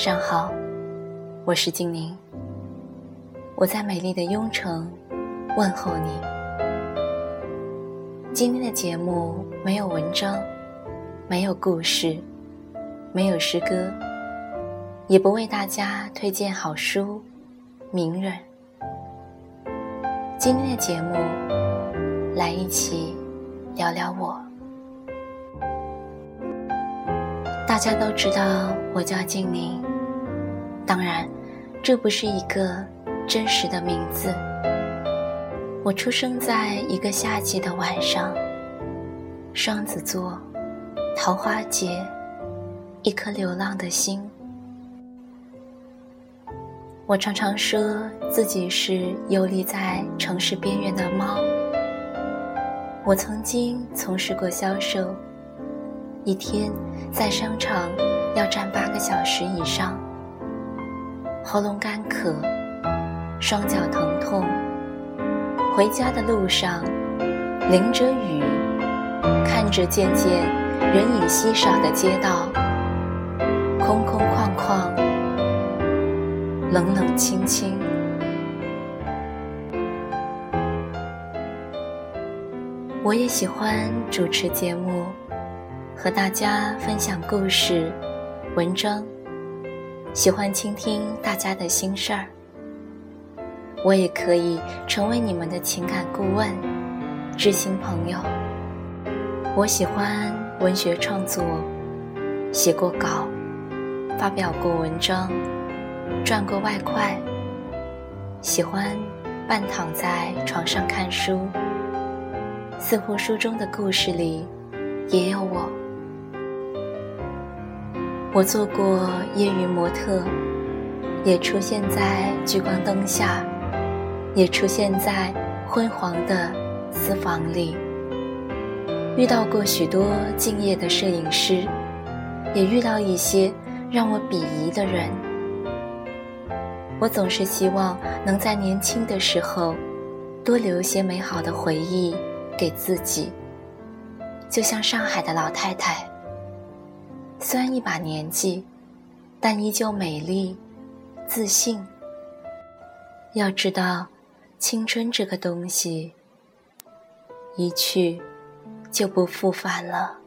上好，我是静宁。我在美丽的雍城问候你。今天的节目没有文章，没有故事，没有诗歌，也不为大家推荐好书、名人。今天的节目，来一起聊聊我。大家都知道我叫静宁，当然，这不是一个真实的名字。我出生在一个夏季的晚上，双子座，桃花节，一颗流浪的心。我常常说自己是游离在城市边缘的猫。我曾经从事过销售。一天在商场要站八个小时以上，喉咙干渴，双脚疼痛。回家的路上，淋着雨，看着渐渐人影稀少的街道，空空旷旷，冷冷清清。我也喜欢主持节目。和大家分享故事、文章，喜欢倾听大家的心事儿。我也可以成为你们的情感顾问、知心朋友。我喜欢文学创作，写过稿，发表过文章，赚过外快。喜欢半躺在床上看书，似乎书中的故事里也有我。我做过业余模特，也出现在聚光灯下，也出现在昏黄的私房里。遇到过许多敬业的摄影师，也遇到一些让我鄙夷的人。我总是希望能在年轻的时候，多留些美好的回忆给自己，就像上海的老太太。虽然一把年纪，但依旧美丽、自信。要知道，青春这个东西，一去就不复返了。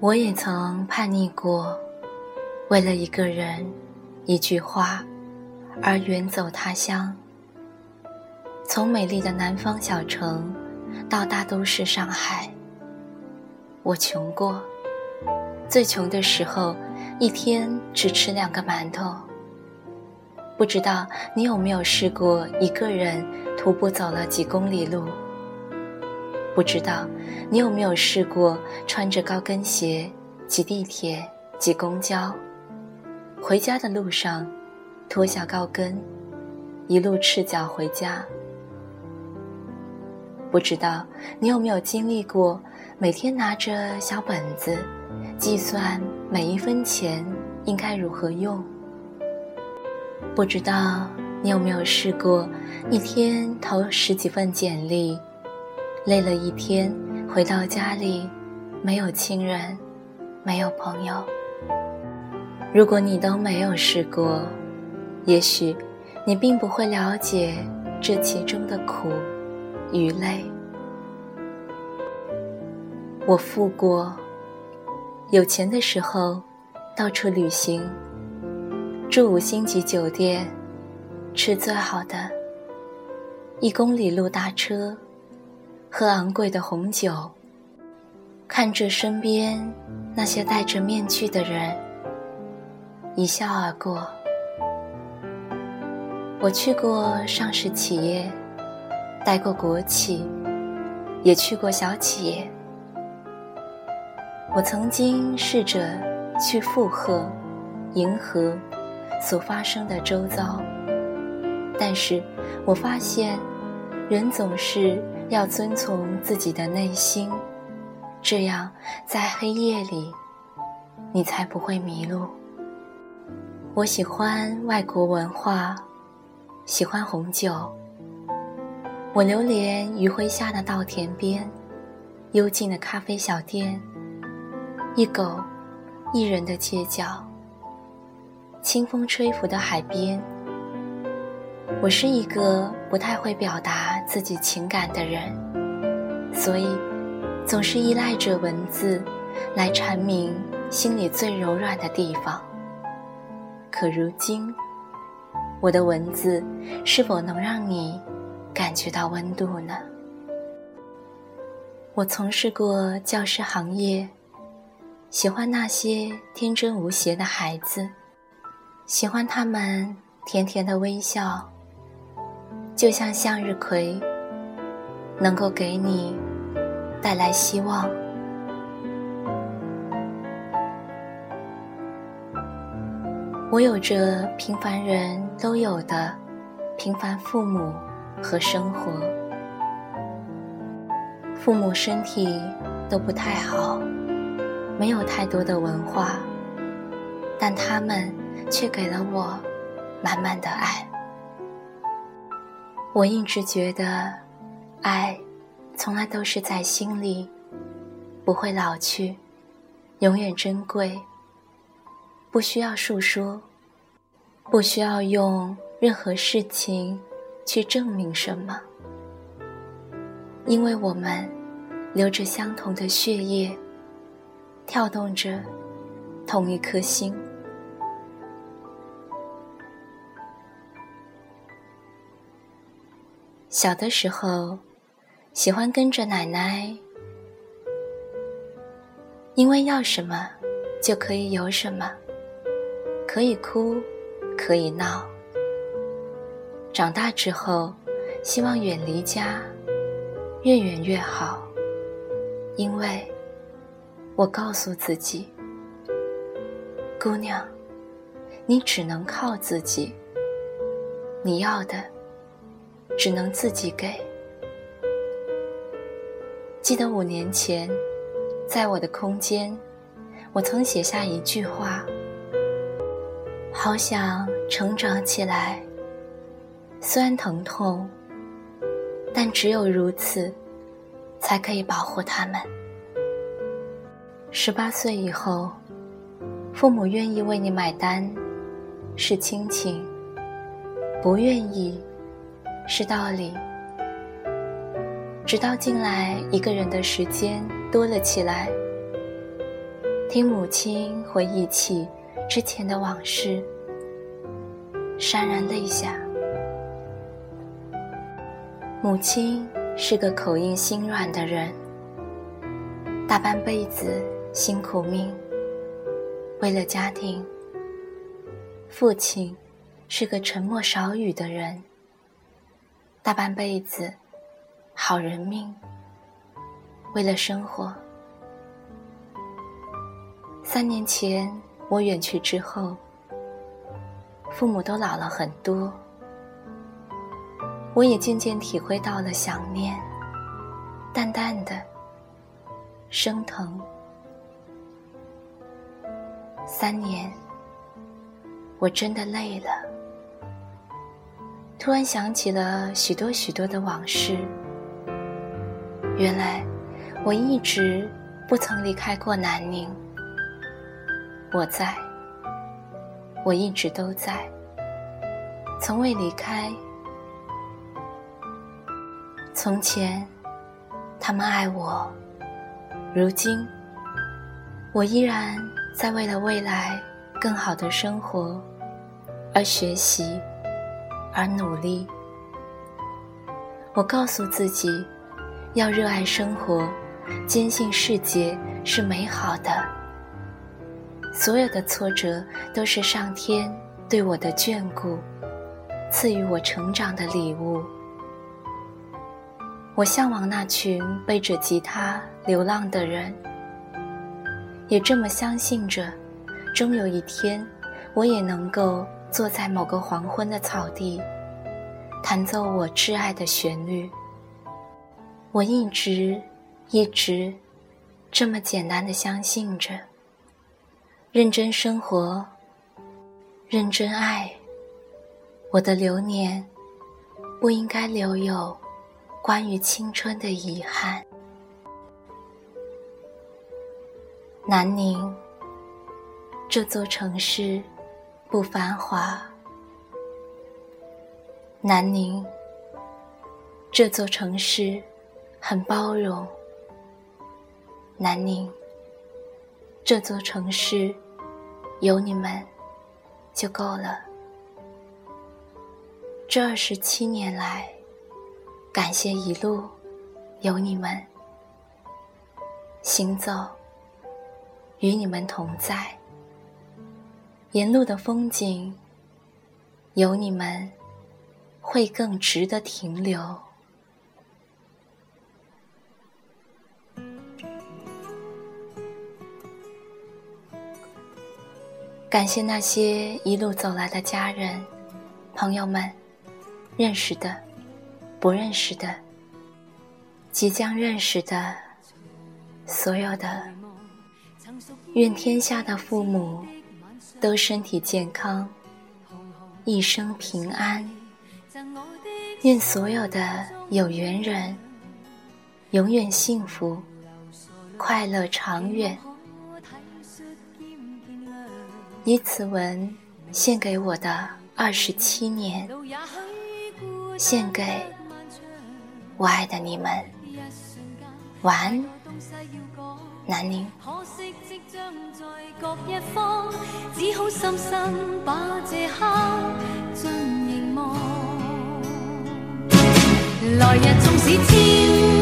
我也曾叛逆过，为了一个人、一句话，而远走他乡。从美丽的南方小城，到大都市上海，我穷过。最穷的时候，一天只吃两个馒头。不知道你有没有试过一个人徒步走了几公里路？不知道你有没有试过穿着高跟鞋挤地铁、挤公交？回家的路上，脱下高跟，一路赤脚回家。不知道你有没有经历过每天拿着小本子？计算每一分钱应该如何用？不知道你有没有试过一天投十几份简历，累了一天回到家里，没有亲人，没有朋友。如果你都没有试过，也许你并不会了解这其中的苦与累。我付过。有钱的时候，到处旅行，住五星级酒店，吃最好的，一公里路搭车，喝昂贵的红酒，看着身边那些戴着面具的人，一笑而过。我去过上市企业，待过国企，也去过小企业。我曾经试着去附和、迎合所发生的周遭，但是我发现，人总是要遵从自己的内心，这样在黑夜里，你才不会迷路。我喜欢外国文化，喜欢红酒。我流连余晖下的稻田边，幽静的咖啡小店。一狗，一人的街角，清风吹拂的海边。我是一个不太会表达自己情感的人，所以总是依赖着文字来阐明心里最柔软的地方。可如今，我的文字是否能让你感觉到温度呢？我从事过教师行业，喜欢那些天真无邪的孩子，喜欢他们甜甜的微笑。就像向日葵，能够给你带来希望。我有着平凡人都有的平凡父母和生活。父母身体都不太好，没有太多的文化，但他们却给了我满满的爱。我一直觉得，爱从来都是在心里，不会老去，永远珍贵。不需要诉说，不需要用任何事情去证明什么，因为我们流着相同的血液，跳动着同一颗心。小的时候，喜欢跟着奶奶，因为要什么就可以有什么，可以哭，可以闹。长大之后，希望远离家，越远越好，因为我告诉自己，姑娘，你只能靠自己，你要的。只能自己给。记得五年前，在我的空间，我曾写下一句话：“好想成长起来，虽然疼痛，但只有如此，才可以保护他们。”十八岁以后，父母愿意为你买单，是亲情；不愿意。是道理。直到近来，一个人的时间多了起来，听母亲回忆起之前的往事，潸然泪下。母亲是个口硬心软的人，大半辈子辛苦命，为了家庭。父亲是个沉默少语的人。大半辈子，好人命。为了生活，三年前我远去之后，父母都老了很多，我也渐渐体会到了想念，淡淡的，生疼。三年，我真的累了。突然想起了许多许多的往事。原来我一直不曾离开过南宁。我在，我一直都在，从未离开。从前，他们爱我；如今，我依然在为了未来更好的生活而学习。而努力，我告诉自己，要热爱生活，坚信世界是美好的。所有的挫折都是上天对我的眷顾，赐予我成长的礼物。我向往那群背着吉他流浪的人，也这么相信着，终有一天，我也能够。坐在某个黄昏的草地，弹奏我挚爱的旋律。我一直一直这么简单的相信着：认真生活，认真爱。我的流年不应该留有关于青春的遗憾。南宁这座城市。不繁华。南宁这座城市很包容。南宁这座城市有你们就够了。这二十七年来，感谢一路有你们，行走与你们同在，沿路的风景有你们。会更值得停留。感谢那些一路走来的家人、朋友们，认识的、不认识的、即将认识的，所有的。愿天下的父母都身体健康，一生平安。愿所有的有缘人永远幸福、快乐长远。以此文献给我的二十七年，献给我爱的你们。晚安，南宁。来日纵使千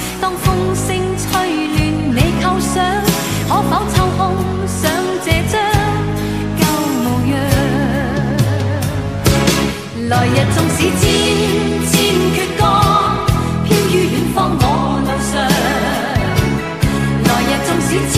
当风声吹乱你构想，可否抽空想这张旧模样？来日纵使千千阙歌飘于远方我路上，来日纵使千。